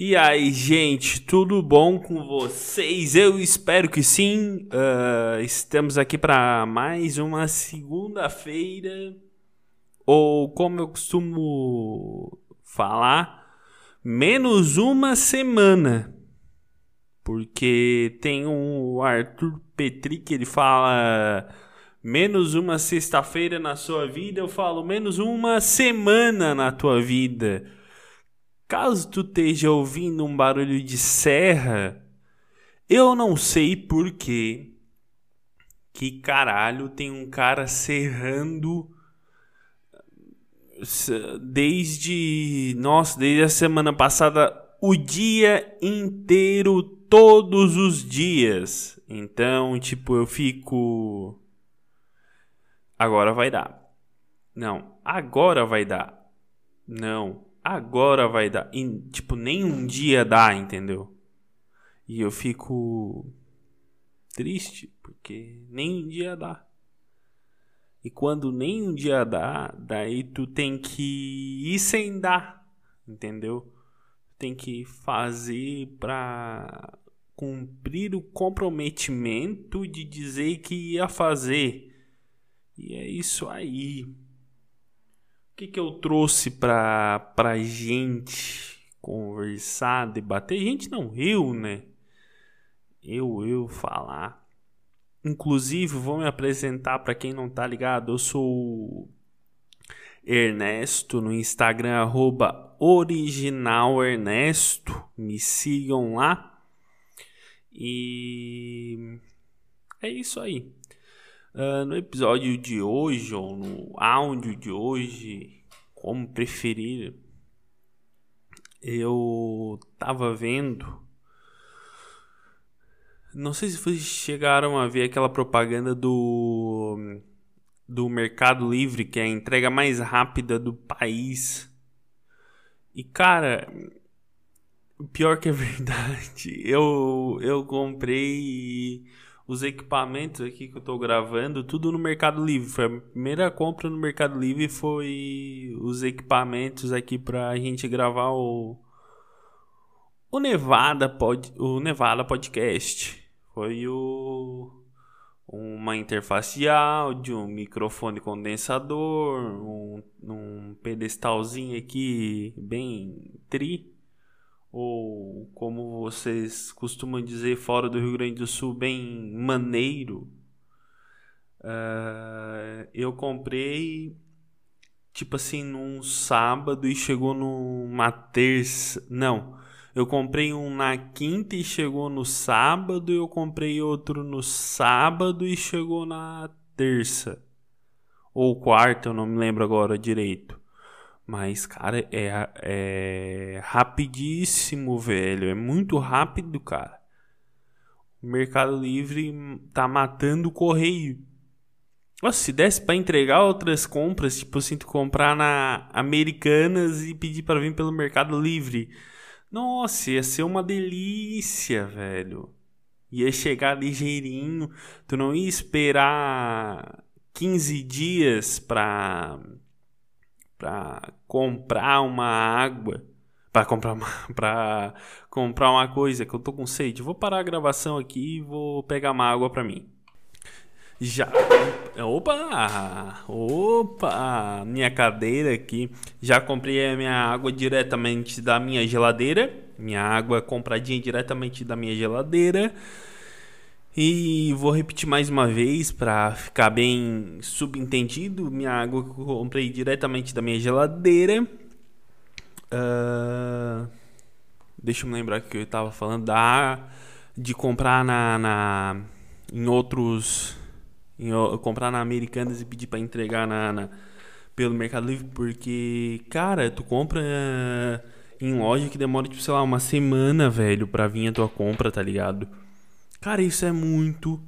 E aí, gente, tudo bom com vocês? Eu espero que sim. Uh, estamos aqui para mais uma segunda-feira, ou como eu costumo falar, menos uma semana. Porque tem um Arthur Petri que ele fala menos uma sexta-feira na sua vida, eu falo menos uma semana na tua vida. Caso tu esteja ouvindo um barulho de serra, eu não sei porquê. Que caralho tem um cara serrando desde. Nossa, desde a semana passada, o dia inteiro, todos os dias. Então, tipo, eu fico. Agora vai dar. Não, agora vai dar. Não, agora vai dar. E, tipo, nem um dia dá, entendeu? E eu fico triste, porque nem um dia dá. E quando nem um dia dá, daí tu tem que ir sem dar, entendeu? Tem que fazer pra cumprir o comprometimento de dizer que ia fazer. E é isso aí que, que eu trouxe pra, pra gente conversar, debater? Gente, não, eu, né? Eu, eu falar. Inclusive, vou me apresentar para quem não tá ligado. Eu sou Ernesto no Instagram, arroba originalernesto. Me sigam lá. E é isso aí. Uh, no episódio de hoje, ou no áudio de hoje, como preferir, eu tava vendo. Não sei se vocês chegaram a ver aquela propaganda do do Mercado Livre, que é a entrega mais rápida do país. E cara, pior que é verdade, eu eu comprei os equipamentos aqui que eu tô gravando, tudo no Mercado Livre. Foi a primeira compra no Mercado Livre foi os equipamentos aqui pra gente gravar o o Nevada pod, o Nevada podcast. Foi o uma interface de áudio, um microfone condensador, um, um pedestalzinho aqui bem tri ou como vocês costumam dizer fora do Rio Grande do Sul, bem maneiro. Uh, eu comprei tipo assim num sábado e chegou numa terça. Não, eu comprei um na quinta e chegou no sábado. Eu comprei outro no sábado e chegou na terça ou quarta, eu não me lembro agora direito. Mas, cara, é, é rapidíssimo, velho. É muito rápido, cara. O Mercado Livre tá matando o correio. Nossa, se desse para entregar outras compras, tipo assim, tu comprar na Americanas e pedir para vir pelo Mercado Livre. Nossa, ia ser uma delícia, velho. Ia chegar ligeirinho. Tu não ia esperar 15 dias pra para comprar uma água, para comprar uma, para comprar uma coisa que eu tô com sede. Vou parar a gravação aqui e vou pegar uma água para mim. Já Opa! Opa! Minha cadeira aqui. Já comprei a minha água diretamente da minha geladeira. Minha água compradinha diretamente da minha geladeira. E vou repetir mais uma vez para ficar bem subentendido. Minha água que eu comprei diretamente da minha geladeira. Uh, deixa eu me lembrar que eu estava falando da de comprar na, na em outros em, comprar na Americanas e pedir para entregar na, na, pelo Mercado Livre porque cara tu compra uh, em loja que demora tipo sei lá uma semana velho para vir a tua compra tá ligado Cara, isso é muito.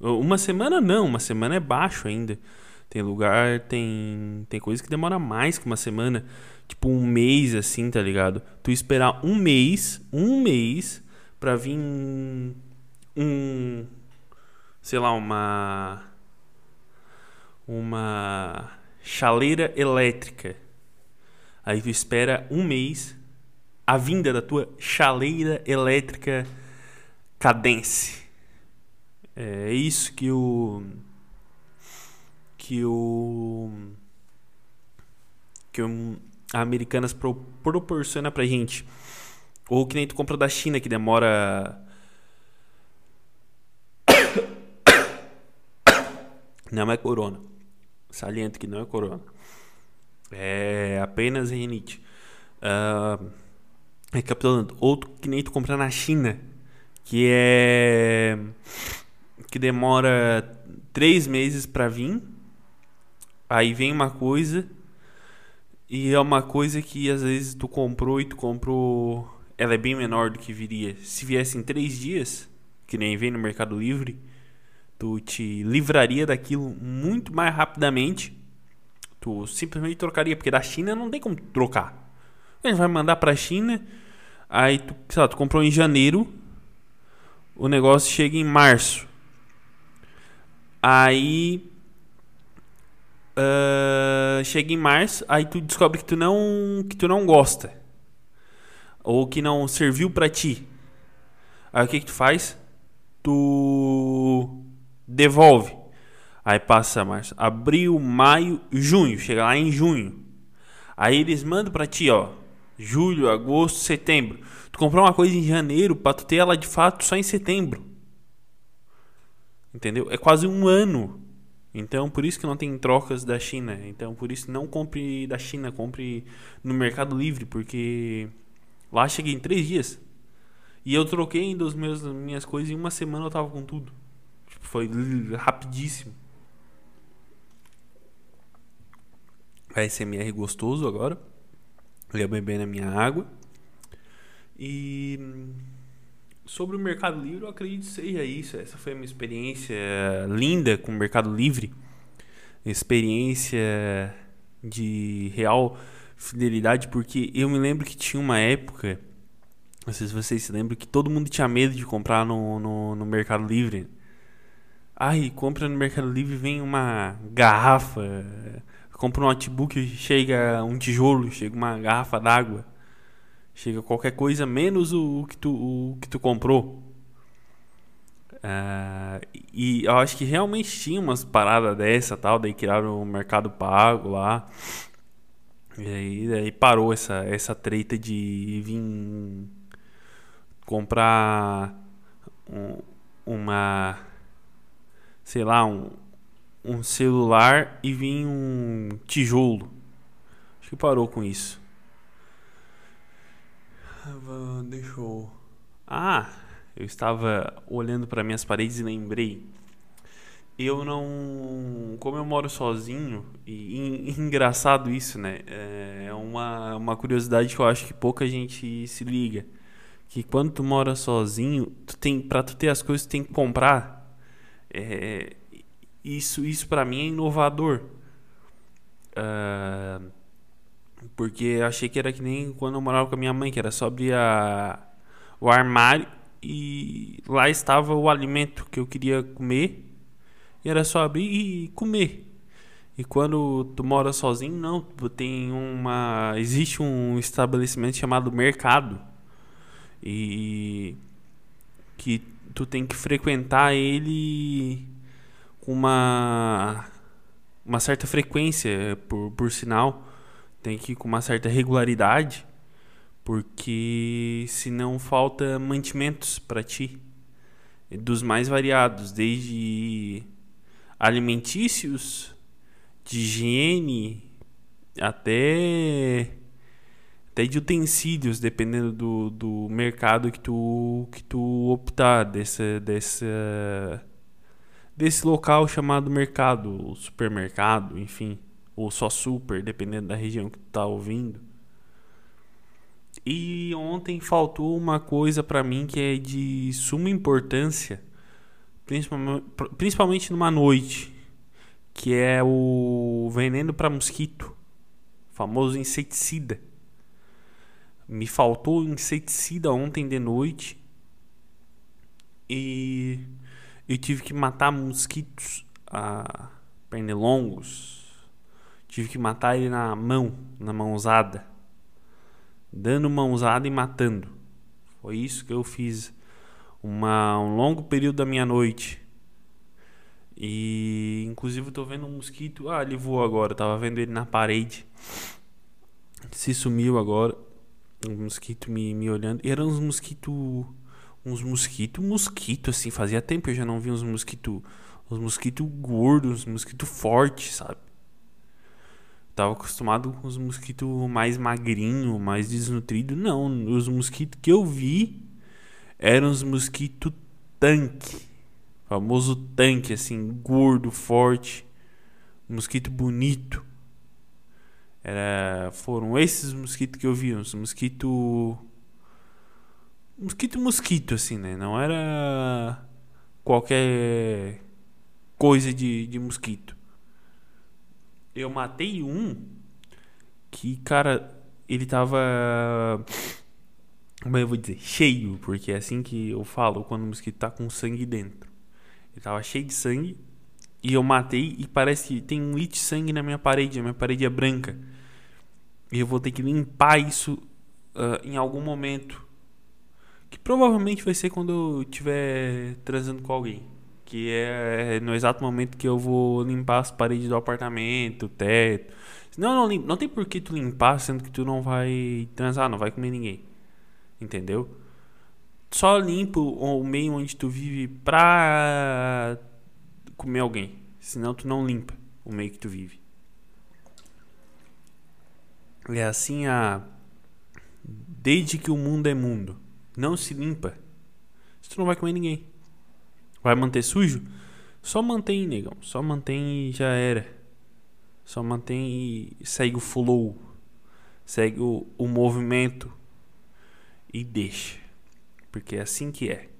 Uma semana não, uma semana é baixo ainda. Tem lugar, tem tem coisa que demora mais que uma semana, tipo um mês assim, tá ligado? Tu esperar um mês, um mês pra vir um sei lá, uma uma chaleira elétrica. Aí tu espera um mês a vinda da tua chaleira elétrica Cadence. É isso que o que o que o a Americanas pro, proporciona pra gente. Ou que nem tu compra da China que demora Não é corona. Saliento que não é corona. É apenas rinite. Uh, recapitulando, outro que nem tu comprar na China, que é que demora três meses para vir. Aí vem uma coisa e é uma coisa que às vezes tu comprou e tu comprou, ela é bem menor do que viria. Se viesse em três dias, que nem vem no Mercado Livre, tu te livraria daquilo muito mais rapidamente. Tu simplesmente trocaria, porque da China não tem como trocar. A gente vai mandar pra China, aí tu, sei lá, tu comprou em janeiro, o negócio chega em março. Aí uh, chega em março, aí tu descobre que tu não que tu não gosta ou que não serviu para ti. Aí o que que tu faz? Tu devolve. Aí passa março, abril, maio, junho, chega lá em junho. Aí eles mandam para ti, ó, julho, agosto, setembro. Tu uma coisa em janeiro para tu ter ela de fato só em setembro. Entendeu? É quase um ano. Então, por isso que não tem trocas da China. Então, por isso não compre da China, compre no Mercado Livre, porque lá cheguei em três dias. E eu troquei dos meus minhas coisas em uma semana eu tava com tudo. Tipo, foi rapidíssimo. ASMR gostoso agora. Eu ia beber na minha água. E sobre o Mercado Livre, eu acredito que seja isso. Essa foi a minha experiência linda com o Mercado Livre. Experiência de real fidelidade, porque eu me lembro que tinha uma época, não sei se vocês se lembram, que todo mundo tinha medo de comprar no, no, no Mercado Livre. Ai, compra no Mercado Livre vem uma garrafa compra um notebook, chega um tijolo, chega uma garrafa d'água, chega qualquer coisa menos o, que tu, o que tu comprou. Uh, e eu acho que realmente tinha umas paradas dessa tal, daí criaram o mercado pago lá. E aí, aí parou essa, essa treta de vir comprar um, uma sei lá, um, um celular e vinha um tijolo. Acho que parou com isso. Deixa eu. Ah, eu estava olhando para minhas paredes e lembrei. Eu não. Como eu moro sozinho, e, e engraçado isso, né? É uma, uma curiosidade que eu acho que pouca gente se liga. Que quando tu mora sozinho, tu tem, pra tu ter as coisas, tu tem que comprar. É, isso, isso para mim é inovador. Uh, porque achei que era que nem quando eu morava com a minha mãe, que era só abrir a, o armário e lá estava o alimento que eu queria comer. E era só abrir e comer. E quando tu mora sozinho, não, tem uma existe um estabelecimento chamado mercado. E que tu tem que frequentar ele uma uma certa frequência, por, por sinal, tem que ir com uma certa regularidade, porque senão falta mantimentos para ti, dos mais variados, desde alimentícios, de higiene, até até de utensílios, dependendo do, do mercado que tu que tu optar dessa desse local chamado mercado, supermercado, enfim, ou só super, dependendo da região que tu tá ouvindo. E ontem faltou uma coisa para mim que é de suma importância, principalmente numa noite, que é o veneno para mosquito, famoso inseticida. Me faltou inseticida ontem de noite. E eu tive que matar mosquitos a pernilongos. Tive que matar ele na mão, na mãozada. dando mãozada e matando. Foi isso que eu fiz uma, um longo período da minha noite. E inclusive eu tô vendo um mosquito. Ah, ele voou agora, eu tava vendo ele na parede. Se sumiu agora. Um mosquito me, me olhando. E eram uns mosquitos. Uns mosquitos, mosquito, assim. Fazia tempo que eu já não vi uns mosquitos. Uns mosquitos gordos, uns mosquitos fortes, sabe? Tava acostumado com os mosquitos mais magrinho, mais desnutrido. Não, os mosquitos que eu vi eram os mosquitos tanque. Famoso tanque, assim, gordo, forte. Mosquito bonito. Era, foram esses mosquitos que eu vi, uns mosquito mosquito mosquito assim, né? Não era qualquer coisa de, de mosquito. Eu matei um que, cara, ele tava como eu vou dizer, cheio, porque é assim que eu falo quando o mosquito tá com sangue dentro. Ele tava cheio de sangue e eu matei e parece que tem um litro sangue na minha parede, a minha parede é branca. E eu vou ter que limpar isso uh, em algum momento. Que provavelmente vai ser quando eu estiver transando com alguém. Que é no exato momento que eu vou limpar as paredes do apartamento, o teto. Não, não, não tem por que tu limpar, sendo que tu não vai transar, não vai comer ninguém. Entendeu? Só limpa o meio onde tu vive pra comer alguém. Senão tu não limpa o meio que tu vive. É assim a. Desde que o mundo é mundo. Não se limpa. Tu não vai comer ninguém. Vai manter sujo? Só mantém, negão. Só mantém e já era. Só mantém e segue o flow. Segue o, o movimento. E deixa. Porque é assim que é.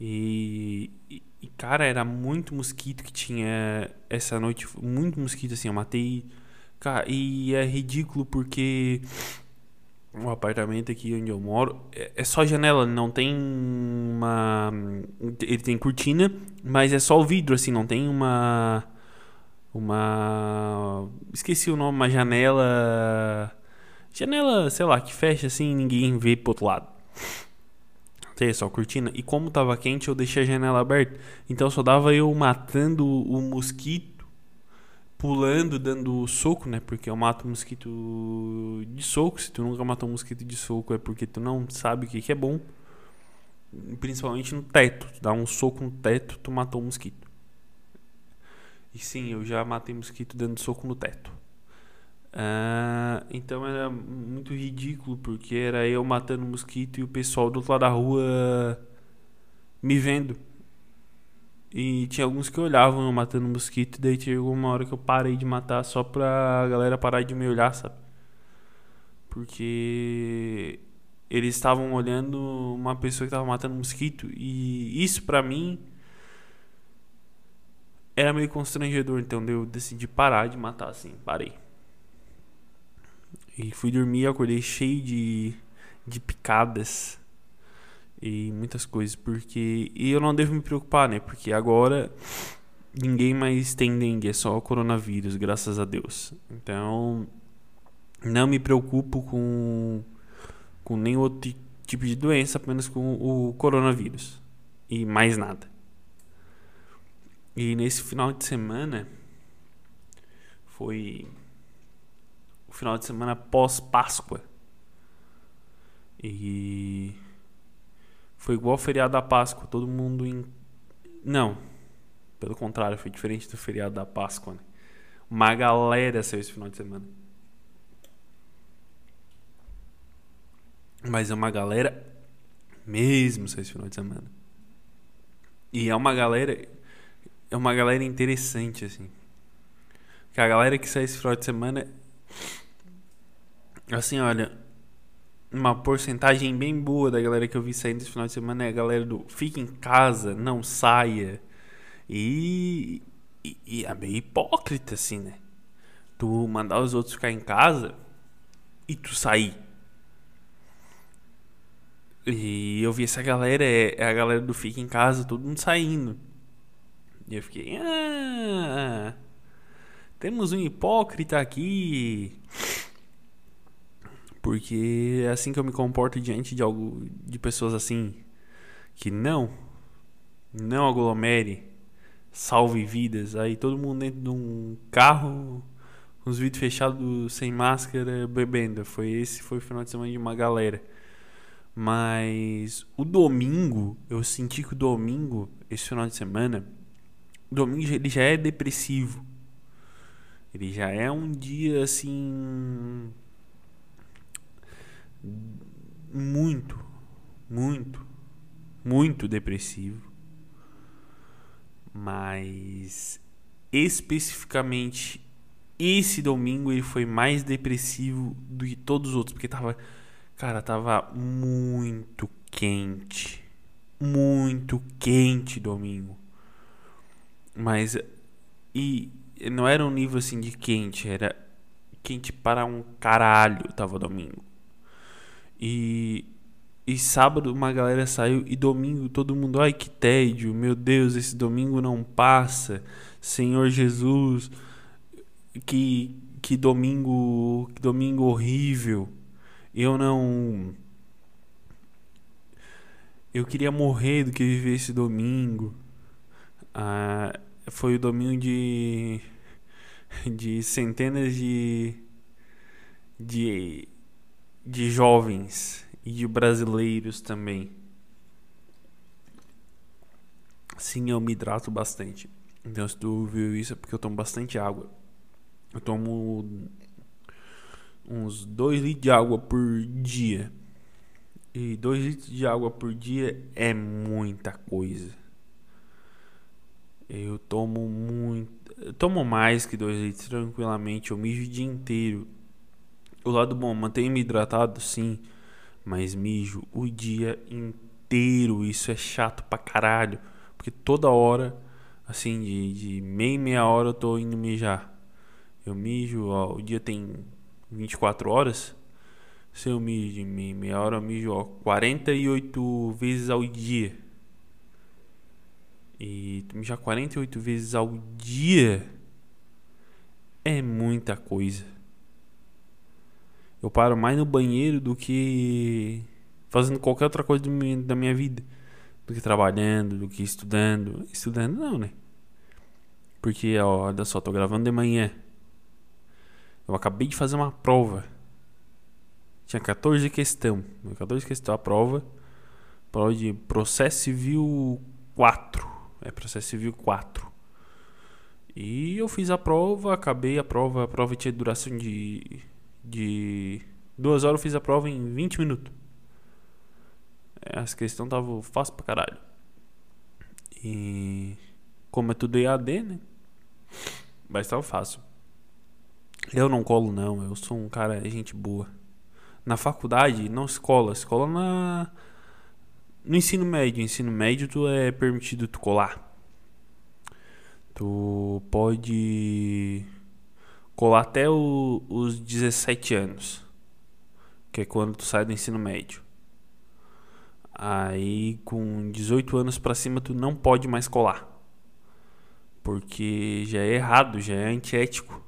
E, e, cara, era muito mosquito que tinha essa noite. Muito mosquito, assim. Eu matei. Cara, e é ridículo porque o apartamento aqui onde eu moro é, é só janela, não tem uma. Ele tem cortina, mas é só o vidro, assim, não tem uma. Uma. Esqueci o nome, uma janela. Janela, sei lá, que fecha assim ninguém vê pro outro lado tem só cortina. E como tava quente, eu deixei a janela aberta. Então só dava eu matando o mosquito, pulando, dando soco, né? Porque eu mato mosquito de soco. Se tu nunca matou um mosquito de soco, é porque tu não sabe o que, que é bom. Principalmente no teto. Tu dá um soco no teto, tu matou um mosquito. E sim, eu já matei mosquito dando soco no teto. Uh, então era muito ridículo, porque era eu matando mosquito e o pessoal do outro lado da rua me vendo. E tinha alguns que olhavam eu matando mosquito, daí chegou uma hora que eu parei de matar só pra galera parar de me olhar, sabe? Porque eles estavam olhando uma pessoa que tava matando mosquito, e isso pra mim era meio constrangedor, então eu decidi parar de matar assim, parei. E fui dormir acordei cheio de, de picadas e muitas coisas. Porque. E eu não devo me preocupar, né? Porque agora ninguém mais tem dengue, é só o coronavírus, graças a Deus. Então. Não me preocupo com, com nenhum outro tipo de doença, apenas com o coronavírus. E mais nada. E nesse final de semana foi o final de semana pós Páscoa. E foi igual ao feriado da Páscoa, todo mundo em não, pelo contrário, foi diferente do feriado da Páscoa. Né? Uma galera saiu esse final de semana. Mas é uma galera mesmo saiu esse final de semana. E é uma galera é uma galera interessante assim. Que a galera que sai esse final de semana Assim, olha, uma porcentagem bem boa da galera que eu vi saindo esse final de semana é a galera do fica em casa, não saia. E, e, e é meio hipócrita, assim, né? Tu mandar os outros ficar em casa e tu sair. E eu vi essa galera, é, é a galera do fica em casa, todo mundo saindo. E eu fiquei, ah, temos um hipócrita aqui. Porque é assim que eu me comporto diante de algo de pessoas assim que não não aglomere, salve vidas. Aí todo mundo dentro de um carro, os vidros fechados, sem máscara, bebendo. Foi esse foi o final de semana de uma galera. Mas o domingo, eu senti que o domingo, esse final de semana, o domingo ele já é depressivo. Ele já é um dia assim muito, muito, muito depressivo. Mas especificamente esse domingo ele foi mais depressivo do que todos os outros, porque tava, cara, tava muito quente. Muito quente domingo. Mas e não era um nível assim de quente, era quente para um caralho, tava domingo. E, e sábado uma galera saiu e domingo todo mundo, ai que tédio, meu Deus, esse domingo não passa. Senhor Jesus, que que domingo, que domingo horrível. Eu não eu queria morrer do que viver esse domingo. Ah, foi o domingo de de centenas de de de jovens e de brasileiros também. Sim, eu me hidrato bastante. Então, se tu viu isso é porque eu tomo bastante água. Eu tomo uns 2 litros de água por dia. E 2 litros de água por dia é muita coisa. Eu tomo muito. Eu tomo mais que 2 litros tranquilamente. Eu mijo o dia inteiro. O lado bom, mantenho-me hidratado, sim. Mas mijo o dia inteiro. Isso é chato pra caralho. Porque toda hora, assim, de, de meia meia hora eu tô indo mijar. Eu mijo, ó, o dia tem 24 horas. Se eu mijo de meia, meia hora, eu mijo ó, 48 vezes ao dia. E mijar 48 vezes ao dia é muita coisa. Eu paro mais no banheiro do que fazendo qualquer outra coisa da minha vida. Do que trabalhando, do que estudando. Estudando não, né? Porque, ó, olha só, tô gravando de manhã. Eu acabei de fazer uma prova. Tinha 14 questão. 14 questão a prova. Prova de processo civil 4. É processo civil 4. E eu fiz a prova, acabei a prova. A prova tinha duração de de duas horas eu fiz a prova em 20 minutos. Essa questão tava fácil pra caralho. E como é tudo EAD, né? Mas tava fácil. Eu não colo não, eu sou um cara gente boa. Na faculdade, não escola, escola na no ensino médio, ensino médio tu é permitido tu colar. Tu pode colar até o, os 17 anos, que é quando tu sai do ensino médio. Aí com 18 anos para cima tu não pode mais colar. Porque já é errado, já é antiético.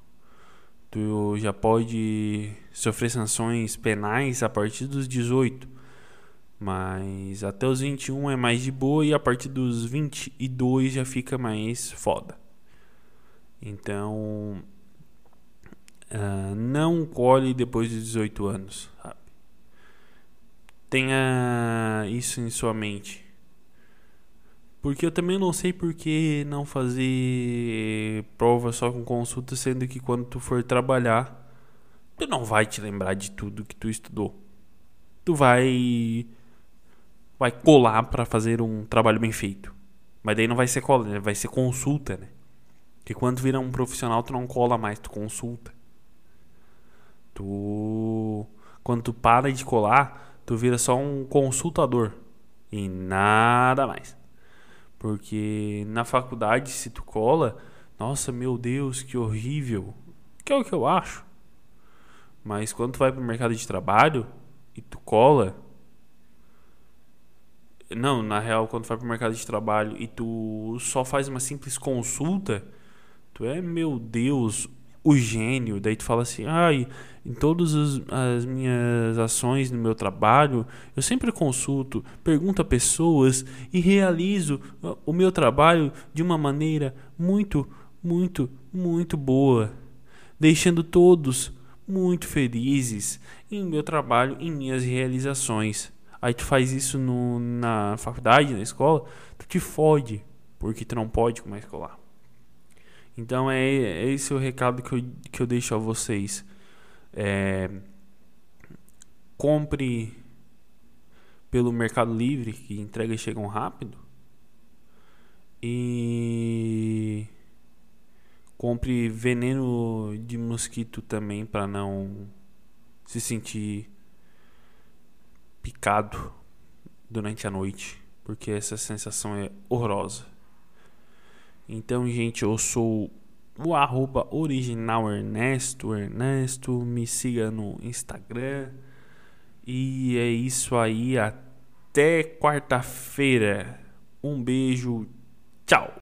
Tu já pode sofrer sanções penais a partir dos 18. Mas até os 21 é mais de boa e a partir dos 22 já fica mais foda. Então, Uh, não colhe depois de 18 anos. Sabe? Tenha isso em sua mente. Porque eu também não sei por que não fazer prova só com consulta, sendo que quando tu for trabalhar, tu não vai te lembrar de tudo que tu estudou. Tu vai vai colar para fazer um trabalho bem feito. Mas daí não vai ser cola, vai ser consulta, né? Porque quando vira um profissional, tu não cola mais, tu consulta. Tu quando tu para de colar, tu vira só um consultador e nada mais. Porque na faculdade se tu cola, nossa, meu Deus, que horrível. Que é o que eu acho. Mas quando tu vai pro mercado de trabalho e tu cola, não, na real, quando tu vai pro mercado de trabalho e tu só faz uma simples consulta, tu é, meu Deus, o gênio, daí tu fala assim, ai, em todas as minhas ações no meu trabalho, eu sempre consulto, pergunto a pessoas e realizo o meu trabalho de uma maneira muito, muito, muito boa, deixando todos muito felizes em meu trabalho, em minhas realizações. Aí tu faz isso no, na faculdade, na escola, tu te fode, porque tu não pode como escolar. Então é, é esse o recado que eu, que eu deixo a vocês. É, compre pelo Mercado Livre, que entregas chegam rápido. E compre veneno de mosquito também para não se sentir picado durante a noite, porque essa sensação é horrorosa. Então, gente, eu sou o arroba original Ernesto. Ernesto, me siga no Instagram. E é isso aí. Até quarta-feira. Um beijo. Tchau.